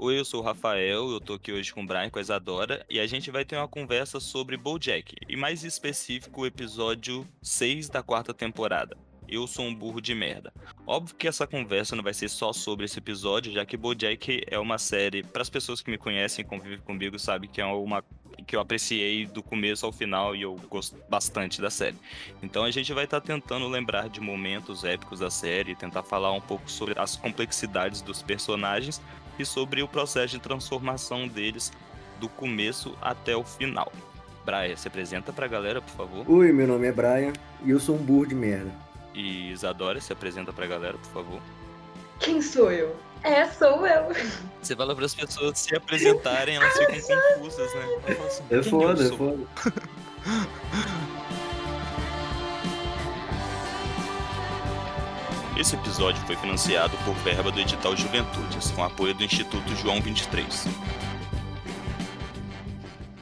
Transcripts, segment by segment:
Oi, eu sou o Rafael, eu tô aqui hoje com o Brian, com a Isadora, e a gente vai ter uma conversa sobre BoJack, e mais específico o episódio 6 da quarta temporada. Eu sou um burro de merda. Óbvio que essa conversa não vai ser só sobre esse episódio, já que BoJack é uma série, para as pessoas que me conhecem, convivem comigo, sabe que é uma que eu apreciei do começo ao final e eu gosto bastante da série. Então a gente vai estar tá tentando lembrar de momentos épicos da série, tentar falar um pouco sobre as complexidades dos personagens, e sobre o processo de transformação deles do começo até o final. Brian, se apresenta pra galera, por favor. Oi, meu nome é Brian e eu sou um burro de merda. E Isadora, se apresenta pra galera, por favor. Quem sou eu? É, sou eu. Você fala para as pessoas se apresentarem, elas ficam confusas, né? Assim, é foda, é foda. Esse episódio foi financiado por verba do edital Juventudes, com apoio do Instituto João 23.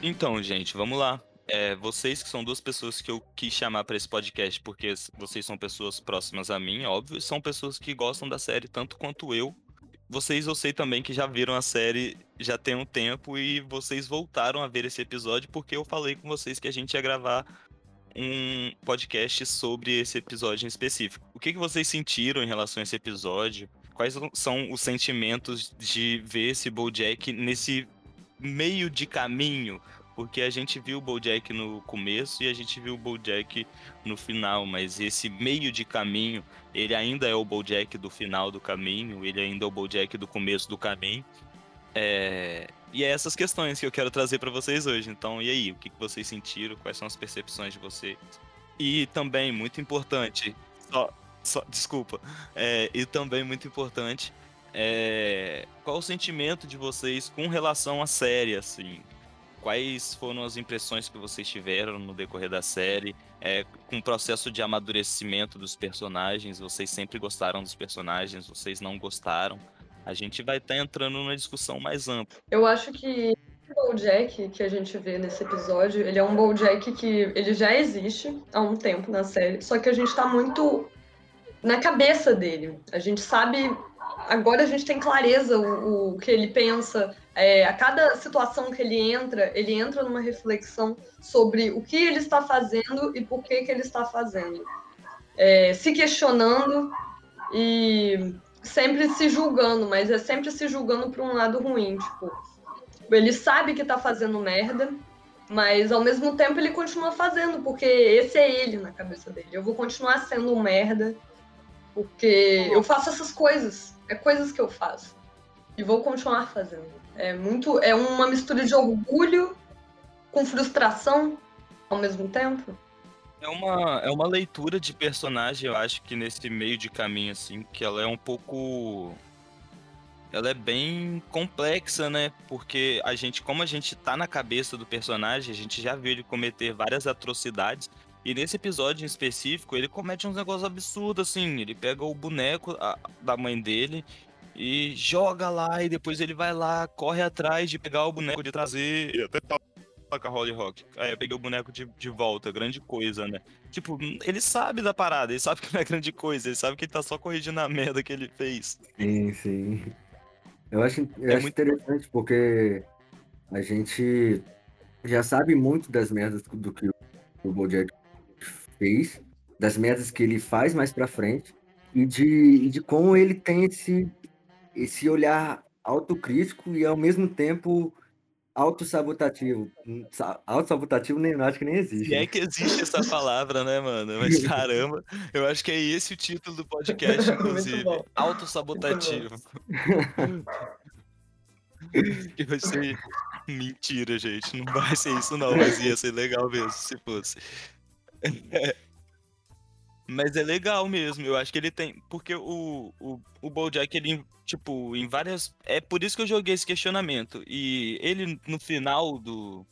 Então, gente, vamos lá. É, vocês que são duas pessoas que eu quis chamar para esse podcast, porque vocês são pessoas próximas a mim, óbvio, são pessoas que gostam da série tanto quanto eu. Vocês eu sei também que já viram a série já tem um tempo e vocês voltaram a ver esse episódio porque eu falei com vocês que a gente ia gravar um podcast sobre esse episódio em específico. O que, que vocês sentiram em relação a esse episódio? Quais são os sentimentos de ver esse BoJack nesse meio de caminho? Porque a gente viu o BoJack no começo e a gente viu o BoJack no final, mas esse meio de caminho, ele ainda é o BoJack do final do caminho, ele ainda é o BoJack do começo do caminho. É... E é essas questões que eu quero trazer para vocês hoje. Então, e aí? O que vocês sentiram? Quais são as percepções de vocês? E também, muito importante, só, só desculpa, é, e também muito importante, é, qual o sentimento de vocês com relação à série, assim? Quais foram as impressões que vocês tiveram no decorrer da série? É, com o processo de amadurecimento dos personagens, vocês sempre gostaram dos personagens, vocês não gostaram? A gente vai estar tá entrando numa discussão mais ampla. Eu acho que o BoJack que a gente vê nesse episódio, ele é um BoJack que ele já existe há um tempo na série, só que a gente está muito na cabeça dele. A gente sabe agora a gente tem clareza o, o que ele pensa. É, a cada situação que ele entra, ele entra numa reflexão sobre o que ele está fazendo e por que, que ele está fazendo. É, se questionando e sempre se julgando, mas é sempre se julgando para um lado ruim, tipo, ele sabe que tá fazendo merda, mas ao mesmo tempo ele continua fazendo, porque esse é ele na cabeça dele. Eu vou continuar sendo um merda, porque eu faço essas coisas, é coisas que eu faço. E vou continuar fazendo. É muito, é uma mistura de orgulho com frustração ao mesmo tempo. É uma, é uma leitura de personagem, eu acho que nesse meio de caminho, assim, que ela é um pouco. Ela é bem complexa, né? Porque a gente, como a gente tá na cabeça do personagem, a gente já viu ele cometer várias atrocidades. E nesse episódio em específico, ele comete uns negócios absurdos, assim. Ele pega o boneco a, da mãe dele e joga lá, e depois ele vai lá, corre atrás de pegar o boneco de trazer. E até toca Holly Rock. Aí eu peguei o boneco de, de volta, grande coisa, né? Tipo, ele sabe da parada, ele sabe que não é grande coisa, ele sabe que ele tá só corrigindo a merda que ele fez. Sim, sim. Eu acho, eu é acho muito... interessante porque a gente já sabe muito das merdas do que o Bojack fez, das merdas que ele faz mais pra frente, e de, e de como ele tem esse, esse olhar autocrítico e ao mesmo tempo autossabotativo. Autossabotativo nem acho que nem existe. E é que existe essa palavra, né, mano? Mas caramba, eu acho que é esse o título do podcast, inclusive. Autossabotativo. que vai ser mentira, gente. Não vai ser isso, não, mas ia ser legal mesmo se fosse. Mas é legal mesmo, eu acho que ele tem. Porque o, o, o Bojack, ele, tipo, em várias. É por isso que eu joguei esse questionamento. E ele, no final do.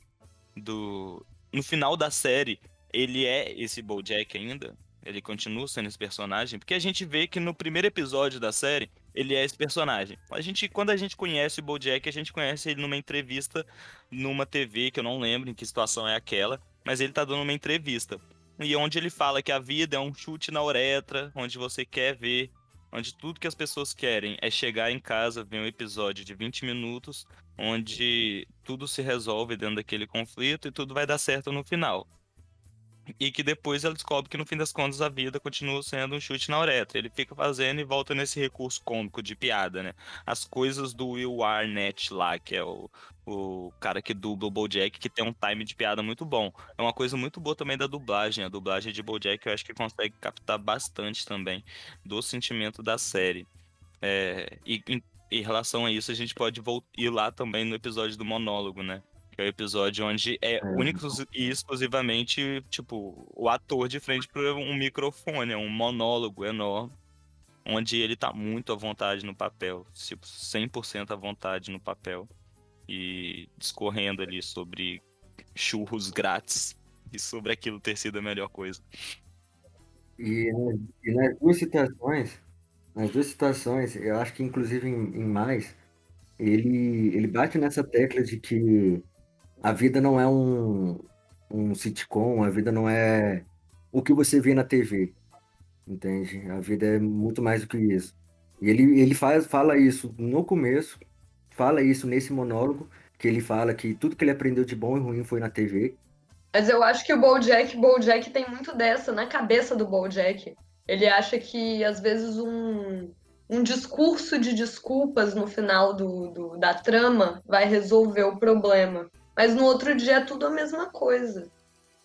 do no final da série, ele é esse Bojack ainda. Ele continua sendo esse personagem. Porque a gente vê que no primeiro episódio da série, ele é esse personagem. A gente, quando a gente conhece o Bojack, a gente conhece ele numa entrevista numa TV, que eu não lembro em que situação é aquela. Mas ele tá dando uma entrevista e onde ele fala que a vida é um chute na uretra, onde você quer ver onde tudo que as pessoas querem é chegar em casa, ver um episódio de 20 minutos, onde tudo se resolve dentro daquele conflito e tudo vai dar certo no final. E que depois ela descobre que no fim das contas a vida continua sendo um chute na uretra. Ele fica fazendo e volta nesse recurso cômico de piada, né? As coisas do Will Arnett lá, que é o, o cara que dubla o BoJack, que tem um time de piada muito bom. É uma coisa muito boa também da dublagem. A dublagem de BoJack eu acho que consegue captar bastante também do sentimento da série. É, e em, em relação a isso, a gente pode ir lá também no episódio do monólogo, né? Que é o episódio onde é, é único e exclusivamente, tipo, o ator de frente para um microfone, é um monólogo enorme, onde ele tá muito à vontade no papel, tipo, 100% à vontade no papel, e discorrendo ali sobre churros grátis e sobre aquilo ter sido a melhor coisa. E, e nas duas situações, nas duas situações, eu acho que inclusive em, em mais, ele, ele bate nessa tecla de que a vida não é um, um sitcom, a vida não é o que você vê na TV, entende? A vida é muito mais do que isso. E ele, ele faz, fala isso no começo, fala isso nesse monólogo, que ele fala que tudo que ele aprendeu de bom e ruim foi na TV. Mas eu acho que o BoJack, BoJack tem muito dessa na cabeça do BoJack. Ele acha que às vezes um, um discurso de desculpas no final do, do, da trama vai resolver o problema. Mas no outro dia é tudo a mesma coisa,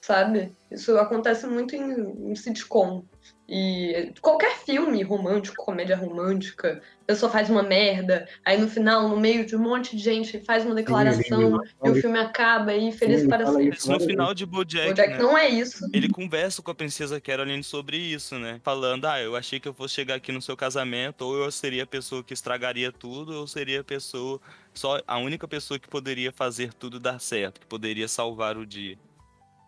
sabe? Isso acontece muito em, em sitcom. E qualquer filme romântico, comédia romântica, a pessoa faz uma merda, aí no final, no meio de um monte de gente, faz uma declaração sim, e o filme acaba e feliz sim, para sempre. no final de Bojack, Bojack né? não é isso. Ele conversa com a princesa Caroline sobre isso, né? Falando, ah, eu achei que eu fosse chegar aqui no seu casamento, ou eu seria a pessoa que estragaria tudo, ou seria a pessoa, só a única pessoa que poderia fazer tudo dar certo, que poderia salvar o dia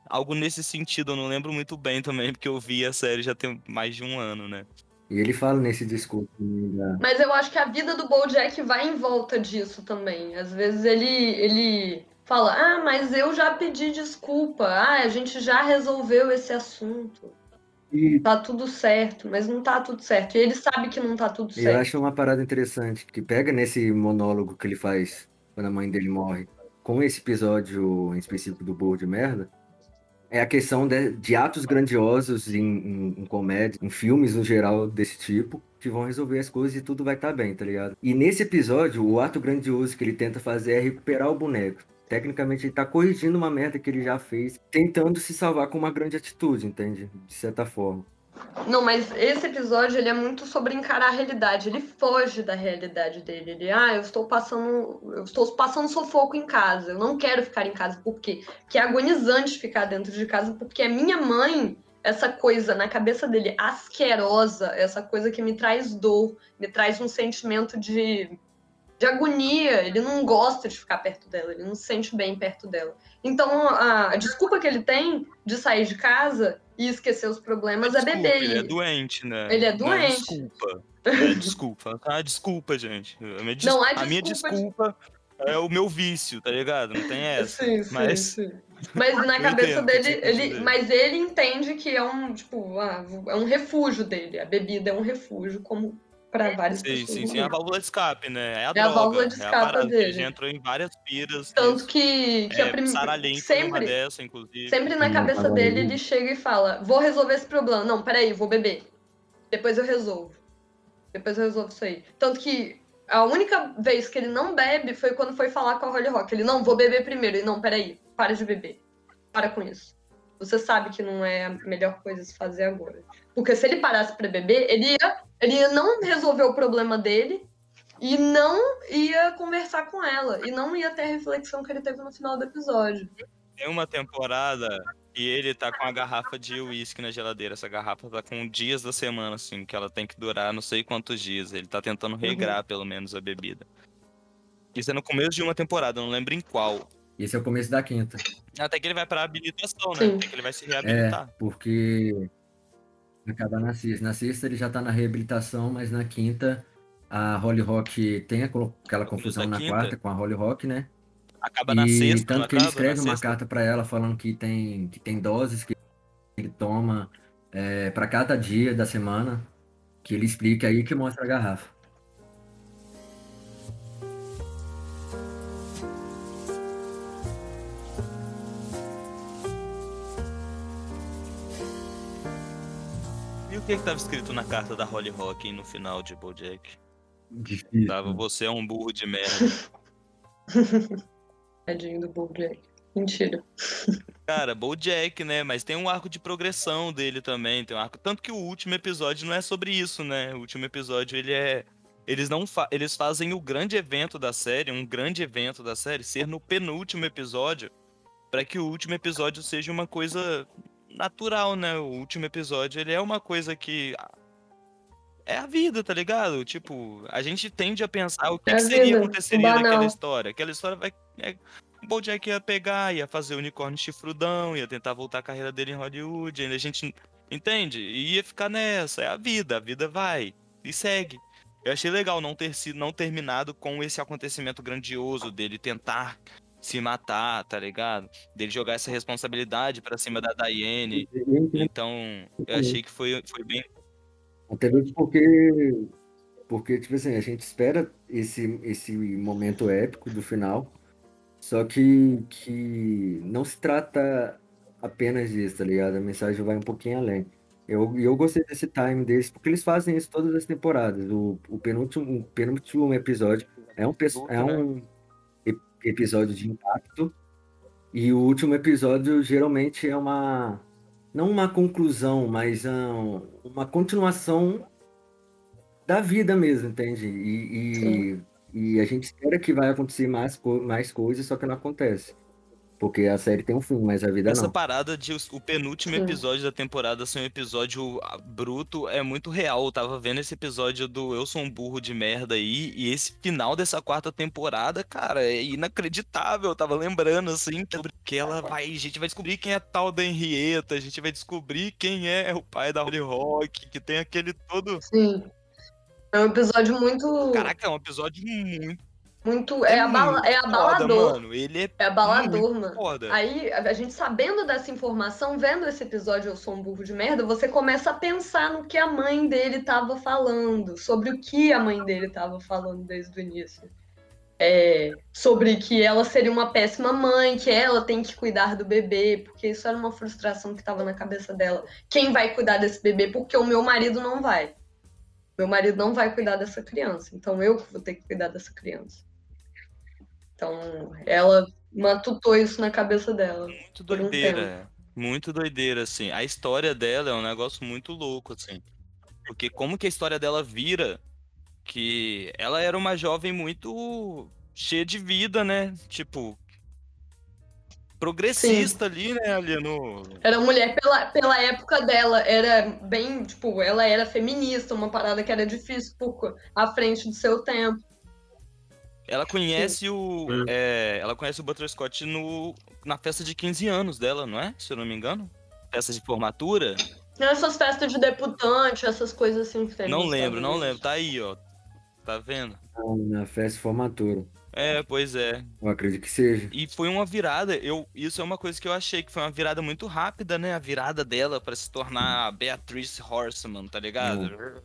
algo nesse sentido, eu não lembro muito bem também, porque eu vi a série já tem mais de um ano, né? E ele fala nesse discurso. Da... Mas eu acho que a vida do BoJack vai em volta disso também. Às vezes ele, ele fala, ah, mas eu já pedi desculpa, ah, a gente já resolveu esse assunto. E... Tá tudo certo, mas não tá tudo certo. E ele sabe que não tá tudo certo. Eu acho uma parada interessante, que pega nesse monólogo que ele faz quando a mãe dele morre, com esse episódio em específico do de Merda, é a questão de, de atos grandiosos em, em, em, comédia, em filmes no geral desse tipo, que vão resolver as coisas e tudo vai estar tá bem, tá ligado? E nesse episódio, o ato grandioso que ele tenta fazer é recuperar o boneco. Tecnicamente, ele tá corrigindo uma merda que ele já fez, tentando se salvar com uma grande atitude, entende? De certa forma. Não, mas esse episódio ele é muito sobre encarar a realidade. Ele foge da realidade dele. Ele, ah, eu estou passando, eu estou passando sufoco em casa. Eu não quero ficar em casa. Por quê? Porque é agonizante ficar dentro de casa, porque a minha mãe, essa coisa na cabeça dele asquerosa, essa coisa que me traz dor, me traz um sentimento de, de agonia. Ele não gosta de ficar perto dela, ele não se sente bem perto dela. Então, a, a desculpa que ele tem de sair de casa e esquecer os problemas é, é beber. Ele é doente, né? Ele é doente. Não desculpa. É desculpa. Ah, desculpa, gente. A minha, des... não, a, a minha desculpa de... é o meu vício, tá ligado? Não tem essa. Sim, sim, mas... sim. Mas na cabeça dele, ele, mas ele entende que é um, tipo, ah, é um refúgio dele. A bebida é um refúgio, como para várias sim, pessoas. Sim, sim, é a válvula de escape, né? É a, é droga, a válvula de escape é dele. Ele entrou em várias piras. Tanto que, que é, a primeira. Sempre, dessa, inclusive. sempre na cabeça dele ele chega e fala: Vou resolver esse problema. Não, peraí, vou beber. Depois eu resolvo. Depois eu resolvo isso aí. Tanto que a única vez que ele não bebe foi quando foi falar com a Holly Rock. Ele, não, vou beber primeiro. E não, peraí, para de beber. Para com isso. Você sabe que não é a melhor coisa se fazer agora. Porque se ele parasse para beber, ele ia, ele não resolver o problema dele e não ia conversar com ela. E não ia ter a reflexão que ele teve no final do episódio. Tem uma temporada e ele tá com a garrafa de uísque na geladeira. Essa garrafa tá com dias da semana, assim, que ela tem que durar não sei quantos dias. Ele tá tentando regrar, uhum. pelo menos, a bebida. Isso é no começo de uma temporada, não lembro em qual. Esse é o começo da quinta. Até que ele vai pra habilitação, né? Sim. Até que ele vai se reabilitar. É, porque Acaba na sexta. Na sexta ele já tá na reabilitação, mas na quinta a Holly Rock tem aquela confusão na quinta. quarta com a Holly Rock, né? Acaba na e sexta. Tanto que ele escreve uma sexta. carta para ela falando que tem, que tem doses que ele toma é, para cada dia da semana. Que ele explica aí que mostra a garrafa. O que estava escrito na carta da Holly Rock no final de BoJack? Difícil. Tava, você é um burro de merda. Tadinho do BoJack. Mentira. Cara, BoJack, né? Mas tem um arco de progressão dele também, tem um arco tanto que o último episódio não é sobre isso, né? O último episódio ele é eles não fa... eles fazem o grande evento da série, um grande evento da série ser no penúltimo episódio, para que o último episódio seja uma coisa natural, né? O último episódio ele é uma coisa que é a vida, tá ligado? Tipo, a gente tende a pensar o que, É que seria vida, aconteceria banal. naquela história. Aquela história vai. É, o Bojack ia pegar, ia fazer o unicórnio chifrudão, ia tentar voltar a carreira dele em Hollywood. Ainda a gente. Entende? E ia ficar nessa. É a vida, a vida vai. E segue. Eu achei legal não ter sido, não terminado com esse acontecimento grandioso dele tentar se matar, tá ligado? Dele jogar essa responsabilidade pra cima da entendo Então, eu achei que foi, foi bem Até mesmo porque, porque, tipo assim, a gente espera esse, esse momento épico do final, só que, que não se trata apenas disso, tá ligado? A mensagem vai um pouquinho além. Eu, e eu gostei desse time deles, porque eles fazem isso todas as temporadas. O, o penúltimo, o penúltimo episódio é um, é um ep- episódio de impacto, e o último episódio geralmente é uma não uma conclusão, mas ah, uma continuação da vida mesmo, entende? E, e, e a gente espera que vai acontecer mais, mais coisas, só que não acontece. Porque a série tem um fim, mas a vida Essa não. parada de o penúltimo Sim. episódio da temporada ser um episódio ah, bruto é muito real. Eu tava vendo esse episódio do Eu Sou um Burro de Merda aí, e esse final dessa quarta temporada, cara, é inacreditável. Eu tava lembrando, assim, sobre que ela vai. A gente vai descobrir quem é a tal da Henrietta, a gente vai descobrir quem é o pai da Holly Rock, que tem aquele todo. Sim. É um episódio muito. Caraca, é um episódio muito. Muito é, abala, muito é foda, abalador. mano. Ele é, É abalador, mano. foda. Aí, a gente sabendo dessa informação, vendo esse episódio Eu Sou um Burro de Merda, você começa a pensar no que a mãe dele tava falando, sobre o que a mãe dele tava falando desde o início. É, sobre que ela seria uma péssima mãe, que ela tem que cuidar do bebê, porque isso era uma frustração que tava na cabeça dela. Quem vai cuidar desse bebê? Porque o meu marido não vai. Meu marido não vai cuidar dessa criança, então eu que vou ter que cuidar dessa criança. Então, ela matutou isso na cabeça dela. Muito por um doideira. muito doideira, assim. A história dela é um negócio muito louco, assim. Porque como que a história dela vira que ela era uma jovem muito cheia de vida, né? Tipo, progressista ali, né? Ali no. Era mulher pela, pela época dela, era bem, tipo, ela era feminista, uma parada que era difícil por à frente do seu tempo. Ela conhece o. Hum. é, ela conhece o Butterscott no, na festa de 15 anos dela, não é? Se eu não me engano. Festa de formatura? Essas festas de debutante, essas coisas assim que tem. Não lembro, não lembro. Tá aí, ó. Tá vendo? Na festa de formatura. É, pois é. Eu acredito que seja. E foi uma virada, eu, isso é uma coisa que eu achei que foi uma virada muito rápida, né? A virada dela pra se tornar a Beatrice Horseman, tá ligado?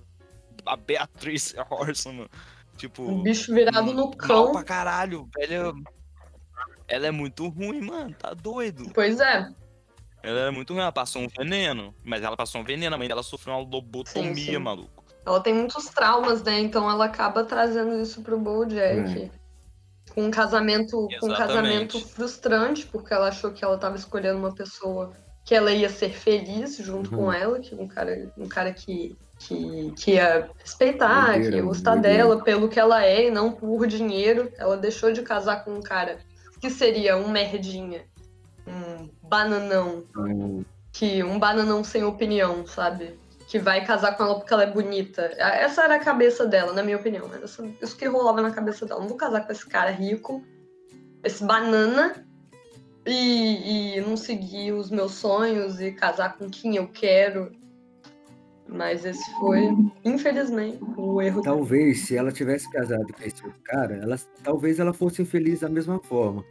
A Beatrice Horseman. Tipo, Um bicho virado no mal cão. pra caralho, velho. Ela é muito ruim, mano, tá doido. Pois é. Ela era muito ruim, ela passou um veneno, mas ela passou um veneno, a mãe dela sofreu uma lobotomia, Sim, sim. maluco. Ela tem muitos traumas, né? Então ela acaba trazendo isso pro Bojack. Com um casamento, com um Exatamente. casamento frustrante, porque ela achou que ela tava escolhendo uma pessoa que ela ia ser feliz junto Uhum. com ela, que um cara, um cara que, que, que ia respeitar, que ia gostar dela pelo que ela é e não por dinheiro. Ela deixou de casar com um cara que seria um merdinha, um bananão, que um bananão sem opinião, sabe? Que vai casar com ela porque ela é bonita. Essa era a cabeça dela, na minha opinião. Era isso que rolava na cabeça dela. Não vou casar com esse cara rico, esse banana, e, e não seguir os meus sonhos e casar com quem eu quero. Mas esse foi, infelizmente, o erro talvez, se ela tivesse casado com esse outro cara, ela, talvez ela fosse infeliz da mesma forma.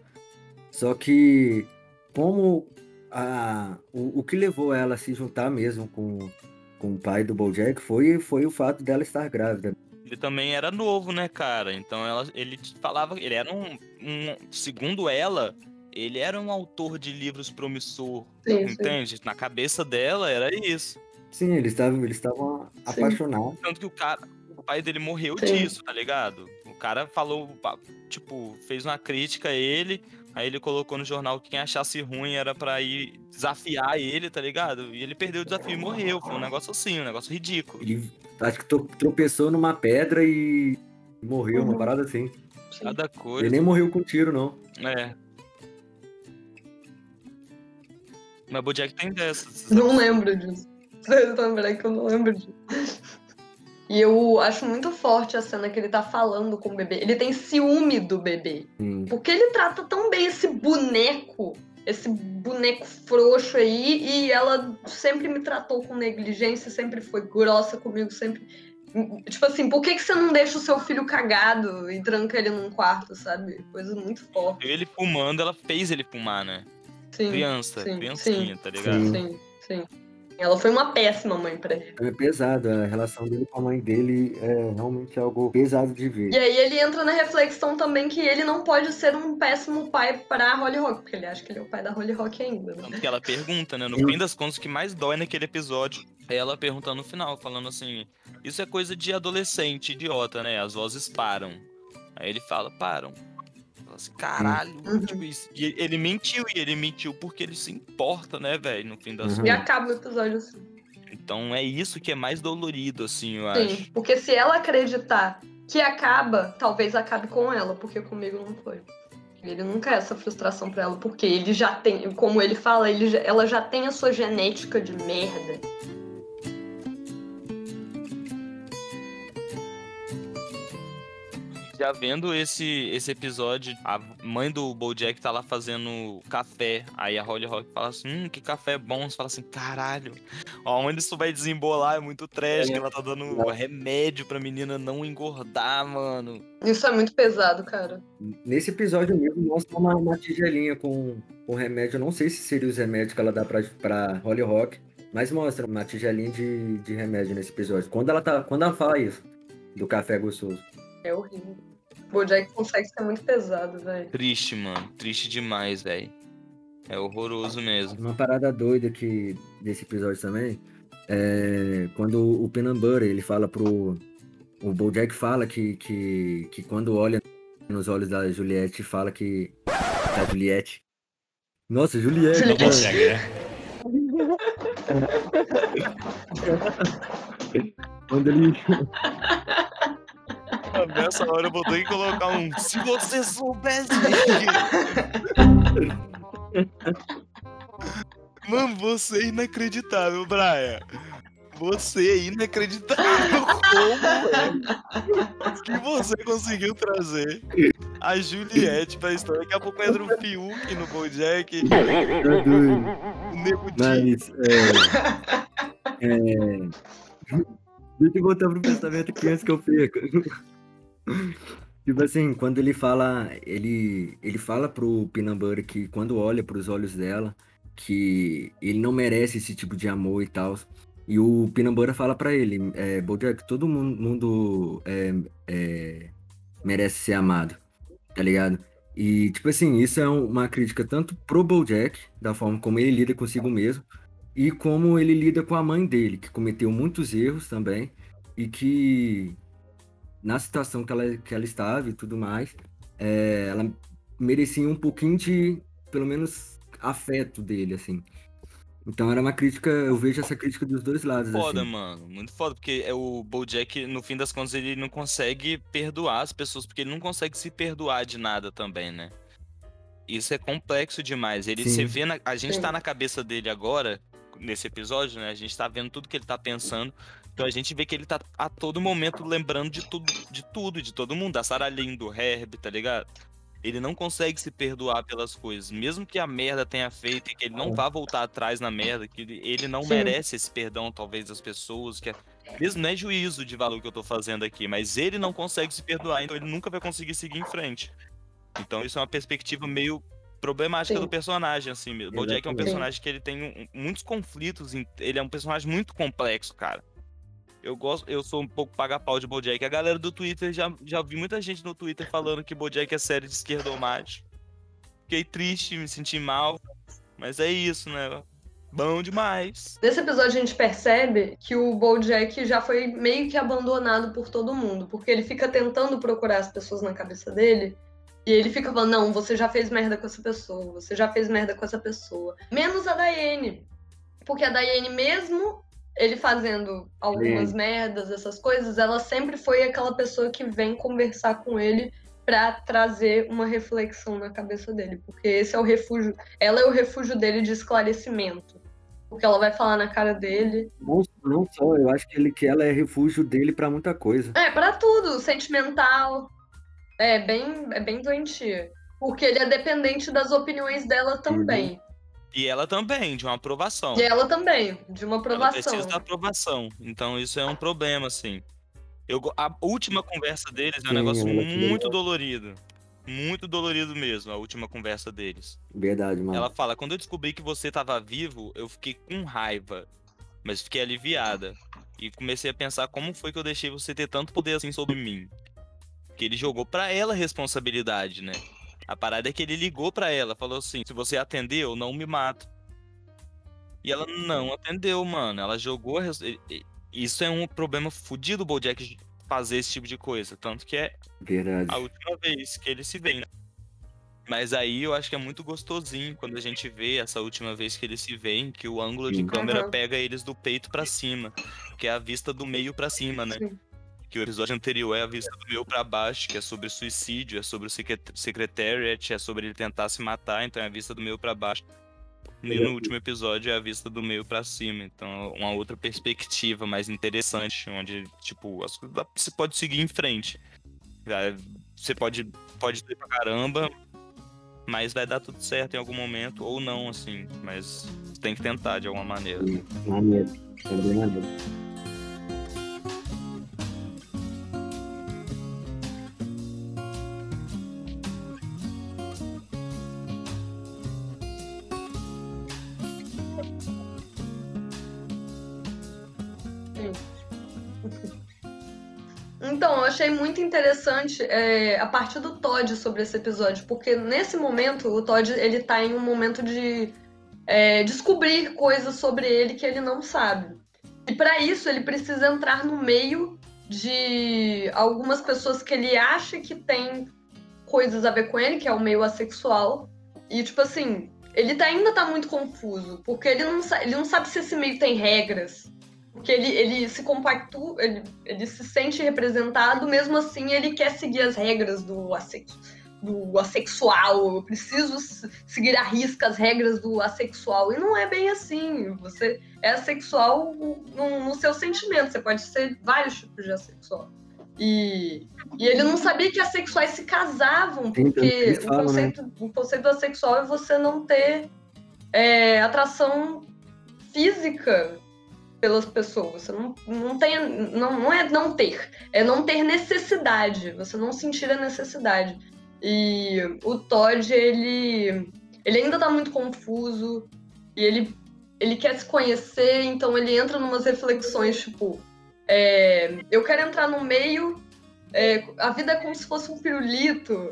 Só que, como a, o, o que levou ela a se juntar mesmo com, com o pai do Bojack foi, foi o fato dela estar grávida. Ele também era novo, né, cara? Então ela, ele falava, ele era um, um segundo ela, ele era um autor de livros promissor, sim, entende? Sim. Na cabeça dela era isso. Sim, eles estavam eles estavam apaixonados. Tanto que o cara, o pai dele morreu sim. disso, tá ligado? O cara falou, tipo, fez uma crítica a ele, Aí ele colocou no jornal que quem achasse ruim era pra ir desafiar ele, tá ligado? E ele perdeu o desafio e morreu. Foi um negócio assim, um negócio ridículo. Ele acho que tropeçou numa pedra e morreu, uhum. uma parada assim. Cada coisa. Ele nem morreu com tiro, não. É. Mas Bojack tem dessas. Não lembro disso. Lembram que eu não lembro disso. E eu acho muito forte a cena que ele tá falando com o bebê. Ele tem ciúme do bebê. Hum. Porque ele trata tão bem esse boneco, esse boneco frouxo aí, e ela sempre me tratou com negligência, sempre foi grossa comigo, sempre. Tipo assim, por que, que você não deixa o seu filho cagado e tranca ele num quarto, sabe? Coisa muito forte. Ele fumando, ela fez ele fumar, né? Sim. Criança, sim, criancinha, sim, tá ligado? Sim, sim. Ela foi uma péssima mãe para ele. É pesado, a relação dele com a mãe dele é realmente algo pesado de ver. E aí ele entra na reflexão também que ele não pode ser um péssimo pai para Holly Rock, porque ele acha que ele é o pai da Holly Rock ainda. Né? Tanto que ela pergunta, né? No fim das contas, o que mais dói naquele episódio é ela perguntando no final, falando assim: Isso é coisa de adolescente, idiota, né? As vozes param. Aí ele fala: Param assim, caralho. Uhum. Tipo, isso. E ele mentiu, e ele mentiu porque ele se importa, né, velho, no fim das. Uhum. E acaba o episódio assim. Então é isso que é mais dolorido, assim, eu Sim, acho. Sim, porque se ela acreditar que acaba, talvez acabe com ela, porque comigo não foi. Ele nunca é essa frustração para ela, porque ele já tem, como ele fala, ele ela já tem a sua genética de merda. Já vendo esse, esse episódio, a mãe do Bojack tá lá fazendo café. Aí a Holly Rock fala assim: hum, que café bom. Você fala assim: caralho, onde isso vai desembolar é muito trash. É. Que ela tá dando é. remédio pra menina não engordar, mano. Isso é muito pesado, cara. Nesse episódio mesmo, mostra uma, uma tigelinha com, com remédio. Eu não sei se seria os remédios que ela dá pra, pra Holly Rock. Mas mostra uma tigelinha de, de remédio nesse episódio. Quando ela, tá, quando ela fala isso, do café gostoso. É horrível. Bojack consegue ser muito pesado, velho. Triste, mano. Triste demais, velho. É horroroso mesmo. Uma parada doida que desse episódio também é quando o Penambury, ele fala pro o Bojack fala que, que, que quando olha nos olhos da Juliette, fala que da Juliette. Nossa, Juliette. Não consegue, né? quando ele Nessa hora eu vou ter que colocar um. Se você soubesse. Mano, você é inacreditável, Brian. Você é inacreditável como, velho. Que você conseguiu trazer a Juliette pra história. Daqui a pouco entra o Fiuk no Bojack. O Nego Mas, é... é... Deixa eu voltar pro pensamento antes que eu perca. Tipo assim, quando ele fala, ele, ele fala pro Pinambura que quando olha pros olhos dela, que ele não merece esse tipo de amor e tal. E o Pinambura fala para ele, é, Bojack, todo mundo é, é, merece ser amado, tá ligado? E, tipo assim, isso é uma crítica tanto pro Bojack, da forma como ele lida consigo mesmo, e como ele lida com a mãe dele, que cometeu muitos erros também, e que na situação que ela, que ela estava e tudo mais, é, ela merecia um pouquinho de, pelo menos, afeto dele, assim. Então era uma crítica, eu vejo essa crítica dos dois lados. Foda, assim. mano. Muito foda, porque é o Bojack, no fim das contas, ele não consegue perdoar as pessoas, porque ele não consegue se perdoar de nada também, né? Isso é complexo demais. Ele se vê na, a gente tá na cabeça dele agora, nesse episódio, né? A gente tá vendo tudo que ele tá pensando. Então a gente vê que ele tá a todo momento lembrando de tudo, de tudo, de todo mundo, da Sarah Lynn, do Herb, tá ligado? Ele não consegue se perdoar pelas coisas, mesmo que a merda tenha feito e que ele não vá voltar atrás na merda, que ele não Sim. merece esse perdão, talvez, das pessoas, que é, mesmo não é juízo de valor que eu tô fazendo aqui, mas ele não consegue se perdoar, então ele nunca vai conseguir seguir em frente. Então isso é uma perspectiva meio problemática Sim. do personagem, assim mesmo. Bojack é um personagem que ele tem muitos conflitos, ele é um personagem muito complexo, cara. Eu gosto, eu sou um pouco paga-pau de Bojack. A galera do Twitter já, já vi muita gente no Twitter falando que Bojack é série de esquerdomate. Fiquei triste, me senti mal. Mas é isso, né? Bom demais. Nesse episódio a gente percebe que o Bojack já foi meio que abandonado por todo mundo, porque ele fica tentando procurar as pessoas na cabeça dele. E ele fica falando, não, você já fez merda com essa pessoa, você já fez merda com essa pessoa. Menos a Daiane. Porque a Daiane, mesmo ele fazendo algumas Sim. merdas, essas coisas, ela sempre foi aquela pessoa que vem conversar com ele para trazer uma reflexão na cabeça dele, porque esse é o refúgio, ela é o refúgio dele de esclarecimento. Porque ela vai falar na cara dele. Não, não só, eu acho que, ele, que ela é refúgio dele para muita coisa. É, para tudo, sentimental. É bem, é bem doentia. Porque ele é dependente das opiniões dela também. Uhum. E ela também, de uma aprovação. E ela também, de uma aprovação. Ela precisa da aprovação. Então isso é um problema, assim. Eu, a última conversa deles é um Sim, negócio muito dolorido. Muito dolorido mesmo, a última conversa deles. Verdade, mano. Ela fala: quando eu descobri que você tava vivo, eu fiquei com raiva. Mas fiquei aliviada. E comecei a pensar como foi que eu deixei você ter tanto poder assim sobre mim. Que ele jogou para ela a responsabilidade, né? A parada é que ele ligou para ela, falou assim: se você atender, eu não me mato. E ela não atendeu, mano. Ela jogou. Isso é um problema fodido do Bojack fazer esse tipo de coisa. Tanto que é Verdade. a última vez que ele se vê. Né? Mas aí eu acho que é muito gostosinho quando a gente vê essa última vez que eles se veem, que o ângulo Sim. de câmera uhum. pega eles do peito para cima, que é a vista do meio para cima, né? Sim que o episódio anterior é a vista do meu para baixo, que é sobre suicídio, é sobre o Secretariat, é sobre ele tentar se matar, então é a vista do meu para baixo. E no último episódio é a vista do meio para cima, então uma outra perspectiva mais interessante, onde tipo você pode seguir em frente. Você pode pode ir pra caramba, mas vai dar tudo certo em algum momento ou não assim, mas tem que tentar de alguma maneira. Maneiro, também achei muito interessante é, a parte do Todd sobre esse episódio, porque nesse momento o Todd ele tá em um momento de é, descobrir coisas sobre ele que ele não sabe. E para isso ele precisa entrar no meio de algumas pessoas que ele acha que tem coisas a ver com ele, que é o meio assexual. E tipo assim, ele tá, ainda tá muito confuso, porque ele não, ele não sabe se esse meio tem regras, porque ele, ele se compactua, ele, ele se sente representado, mesmo assim ele quer seguir as regras do, do assexual. Eu preciso seguir à risca as regras do assexual. E não é bem assim. Você é assexual no, no seu sentimento. Você pode ser vários tipos de assexual. E, e ele não sabia que assexuais se casavam, porque o, conceito, né? o conceito assexual é você não ter é, atração física pelas pessoas. Você não, não tem. Não, não é não ter, é não ter necessidade. Você não sentir a necessidade. E o Todd, ele. Ele ainda tá muito confuso. E ele, ele quer se conhecer, então ele entra numas reflexões, tipo. É, eu quero entrar no meio. É, a vida é como se fosse um pirulito.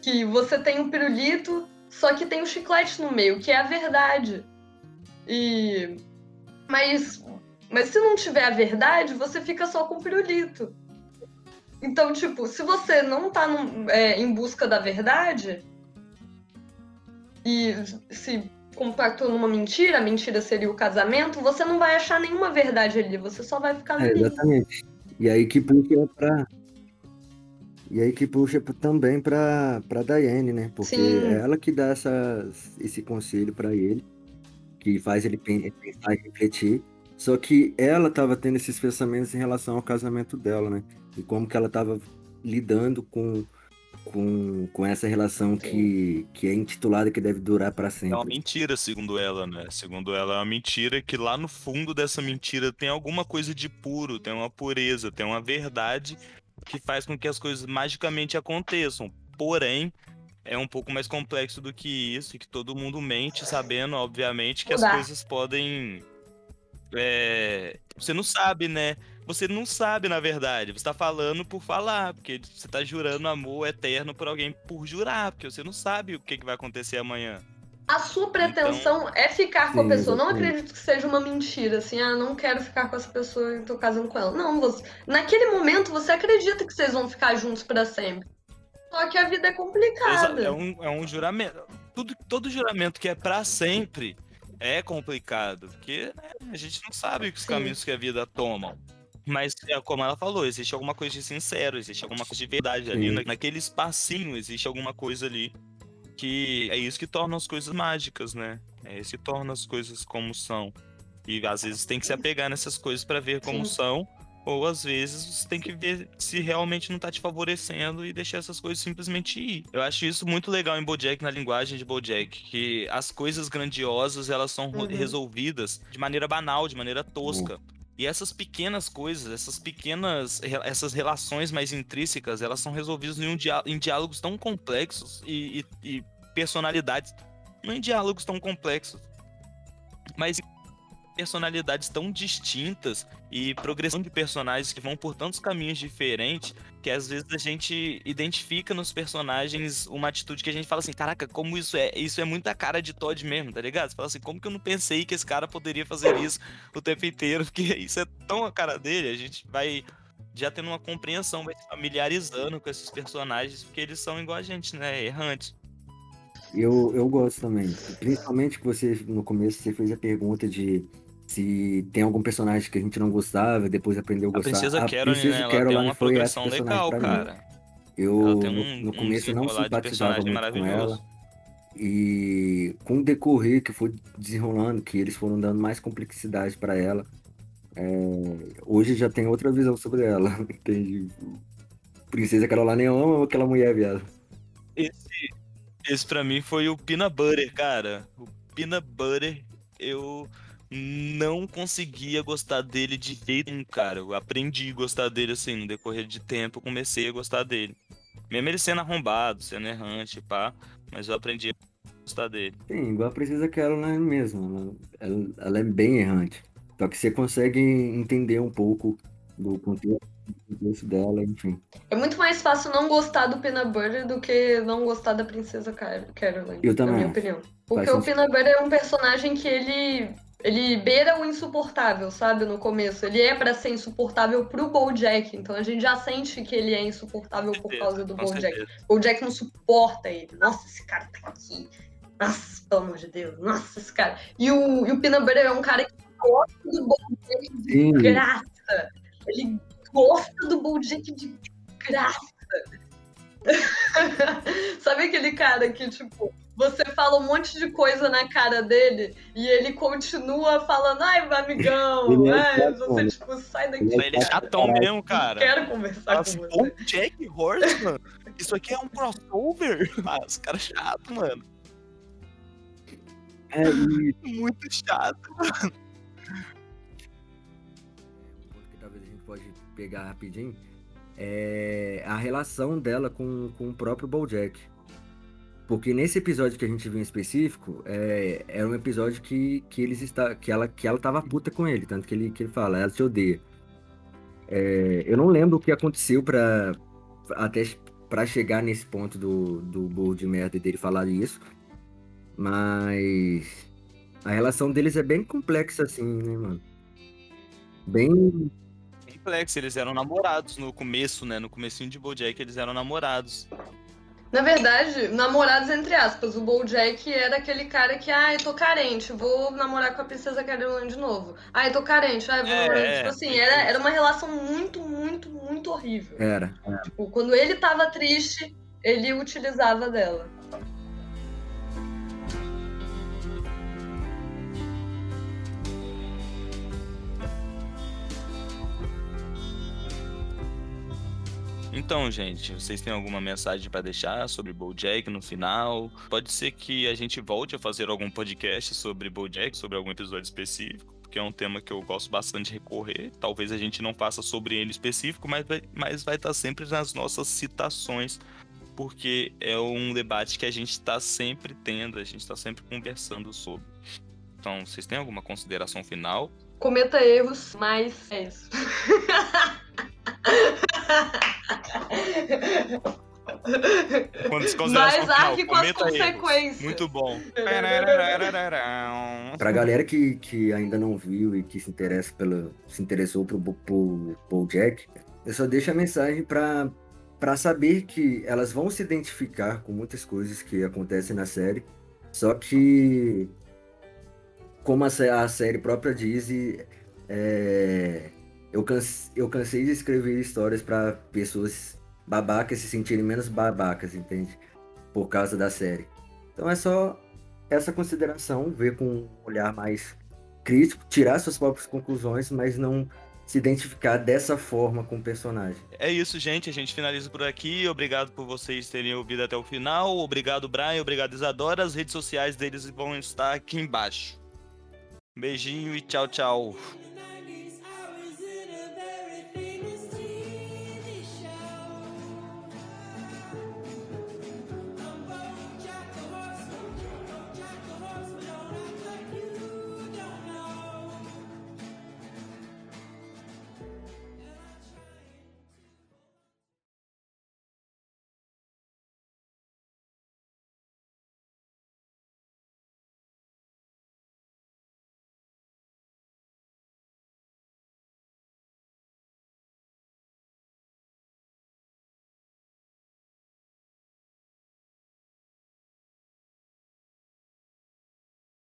Que você tem um pirulito, só que tem um chiclete no meio, que é a verdade. E. Mas mas se não tiver a verdade, você fica só com o pirulito. Então, tipo, se você não tá no, é, em busca da verdade e se compactou numa mentira, a mentira seria o casamento, você não vai achar nenhuma verdade ali, você só vai ficar é, Exatamente. E aí que puxa pra. E aí que puxa também pra, pra Daiane, né? Porque Sim. é ela que dá essa, esse conselho para ele, que faz ele pensar e refletir. Só que ela estava tendo esses pensamentos em relação ao casamento dela, né? E como que ela estava lidando com, com, com essa relação que, que é intitulada que deve durar para sempre. É uma mentira, segundo ela, né? Segundo ela, é uma mentira que lá no fundo dessa mentira tem alguma coisa de puro, tem uma pureza, tem uma verdade que faz com que as coisas magicamente aconteçam. Porém, é um pouco mais complexo do que isso, e que todo mundo mente, sabendo, obviamente, que as coisas podem. É... Você não sabe, né? Você não sabe, na verdade. Você tá falando por falar, porque você tá jurando amor eterno por alguém por jurar, porque você não sabe o que, que vai acontecer amanhã. A sua pretensão então... é ficar com a pessoa. Não acredito que seja uma mentira, assim, ah, não quero ficar com essa pessoa e tô casando com ela. Não, você... naquele momento você acredita que vocês vão ficar juntos para sempre. Só que a vida é complicada. É um, é um juramento. Tudo, todo juramento que é para sempre é complicado, porque né, a gente não sabe os Sim. caminhos que a vida toma. Mas, é, como ela falou, existe alguma coisa de sincero, existe alguma coisa de verdade Sim. ali. Naquele espacinho existe alguma coisa ali que é isso que torna as coisas mágicas, né? É isso que torna as coisas como são. E às vezes tem que se apegar nessas coisas para ver como Sim. são, ou às vezes você tem que ver se realmente não tá te favorecendo e deixar essas coisas simplesmente ir. Eu acho isso muito legal em BoJack, na linguagem de BoJack, que as coisas grandiosas, elas são uhum. resolvidas de maneira banal, de maneira tosca. Uhum. E essas pequenas coisas, essas pequenas, essas relações mais intrínsecas, elas são resolvidas em, um diá em diálogos tão complexos e, e, e personalidades, não em diálogos tão complexos, mas personalidades tão distintas e progressão de personagens que vão por tantos caminhos diferentes que às vezes a gente identifica nos personagens uma atitude que a gente fala assim, caraca, como isso é, isso é muita cara de Todd mesmo, tá ligado? Você fala assim, como que eu não pensei que esse cara poderia fazer isso o tempo inteiro? Porque isso é tão a cara dele, a gente vai já tendo uma compreensão, vai se familiarizando com esses personagens, porque eles são igual a gente, né? Errantes. Eu, eu gosto também. Principalmente que você, no começo, você fez a pergunta de se tem algum personagem que a gente não gostava, depois aprendeu a gostar. A Princesa Carol, né? Ela tem uma progressão legal, cara. Eu, um, no começo, um não simpatizava muito com ela. E com o decorrer que foi desenrolando, que eles foram dando mais complexidade para ela, é, hoje já tem outra visão sobre ela. Entende? Princesa Caroline ama aquela mulher, viado. Esse, esse pra mim foi o Peanut Butter, cara. O Peanut Butter, eu não conseguia gostar dele de jeito nenhum, cara. Eu aprendi a gostar dele assim, no decorrer de tempo, eu comecei a gostar dele. Mesmo ele sendo arrombado, sendo errante, pá, mas eu aprendi a gostar dele. Sim, igual a Princesa Caroline mesmo. Ela, ela é bem errante. Só que você consegue entender um pouco do contexto contexto dela, enfim. É muito mais fácil não gostar do Peanut Butter do que não gostar da Princesa Caroline. Eu também. Na minha opinião. Porque o Peanut Butter é um personagem que ele. Ele beira o insuportável, sabe? No começo. Ele é para ser insuportável pro Bojack. Então a gente já sente que ele é insuportável por causa do Bojack. O Bojack não suporta ele. Nossa, esse cara tá aqui. Nossa, pelo amor de Deus. Nossa, esse cara. E o, e o é um cara que gosta do Bojack de graça. Ele gosta do Bojack de graça. Sabe aquele cara que, tipo, você fala um monte de coisa na cara dele e ele continua falando, ai, amigão, é ai, você, tipo, sai daqui. Ele é chatão mesmo, cara. Quero conversar Nossa, com você. Jack Horseman? Isso aqui é um crossover? Ah, os caras chato, mano. É, e... Muito chato, mano. Que talvez a gente pode pegar rapidinho é a relação dela com, com o próprio Bojack. Porque nesse episódio que a gente viu em específico, é, era um episódio que, que eles está, que ela que ela tava puta com ele, tanto que ele que ele fala, ela te odeia. É, eu não lembro o que aconteceu para até para chegar nesse ponto do do burro de merda dele falar isso, mas a relação deles é bem complexa assim, né, mano? Bem complexa, eles eram namorados no começo, né? No comecinho de BoJack eles eram namorados. Na verdade, namorados entre aspas. O Bojack era aquele cara que, ai, ah, tô carente, vou namorar com a princesa Caroline de novo. Ai, tô carente, ai, vou é, namorar. Tipo assim, era, era uma relação muito, muito, muito horrível. Era. era. Tipo, quando ele tava triste, ele utilizava dela. Então, gente, vocês têm alguma mensagem para deixar sobre BoJack no final? Pode ser que a gente volte a fazer algum podcast sobre BoJack, sobre algum episódio específico, porque é um tema que eu gosto bastante de recorrer. Talvez a gente não faça sobre ele específico, mas vai, mas vai estar sempre nas nossas citações porque é um debate que a gente está sempre tendo, a gente está sempre conversando sobre. Então, vocês têm alguma consideração final? Cometa erros, mas é isso. Mas arque com as consequências. Muito bom. pra galera que, que ainda não viu e que se interessa pelo, se interessou pro, pro BoJack, eu só deixo a mensagem para para saber que elas vão se identificar com muitas coisas que acontecem na série, só que como a, a série própria diz, é, eu, canse, eu cansei de escrever histórias para pessoas babacas se sentirem menos babacas, entende? Por causa da série. Então é só essa consideração, ver com um olhar mais crítico, tirar suas próprias conclusões, mas não se identificar dessa forma com o personagem. É isso, gente. A gente finaliza por aqui. Obrigado por vocês terem ouvido até o final. Obrigado, Brian. Obrigado, Isadora. As redes sociais deles vão estar aqui embaixo. beijinho e tchau, tchau.